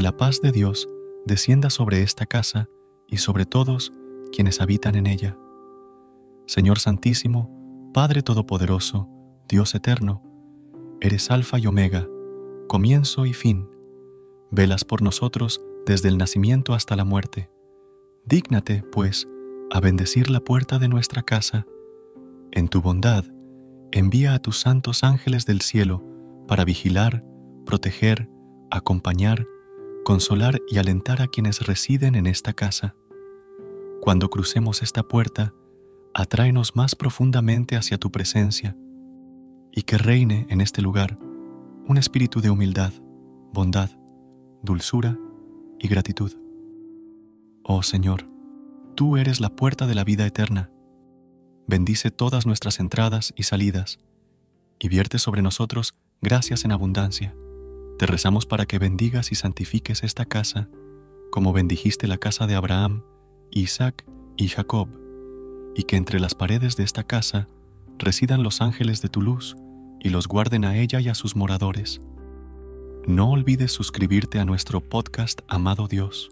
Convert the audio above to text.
que la paz de Dios descienda sobre esta casa y sobre todos quienes habitan en ella. Señor Santísimo, Padre Todopoderoso, Dios Eterno, eres Alfa y Omega, comienzo y fin. Velas por nosotros desde el nacimiento hasta la muerte. Dígnate, pues, a bendecir la puerta de nuestra casa. En tu bondad, envía a tus santos ángeles del cielo para vigilar, proteger, acompañar, consolar y alentar a quienes residen en esta casa. Cuando crucemos esta puerta, atráenos más profundamente hacia tu presencia y que reine en este lugar un espíritu de humildad, bondad, dulzura y gratitud. Oh Señor, tú eres la puerta de la vida eterna. Bendice todas nuestras entradas y salidas y vierte sobre nosotros gracias en abundancia. Te rezamos para que bendigas y santifiques esta casa, como bendijiste la casa de Abraham, Isaac y Jacob, y que entre las paredes de esta casa residan los ángeles de tu luz y los guarden a ella y a sus moradores. No olvides suscribirte a nuestro podcast Amado Dios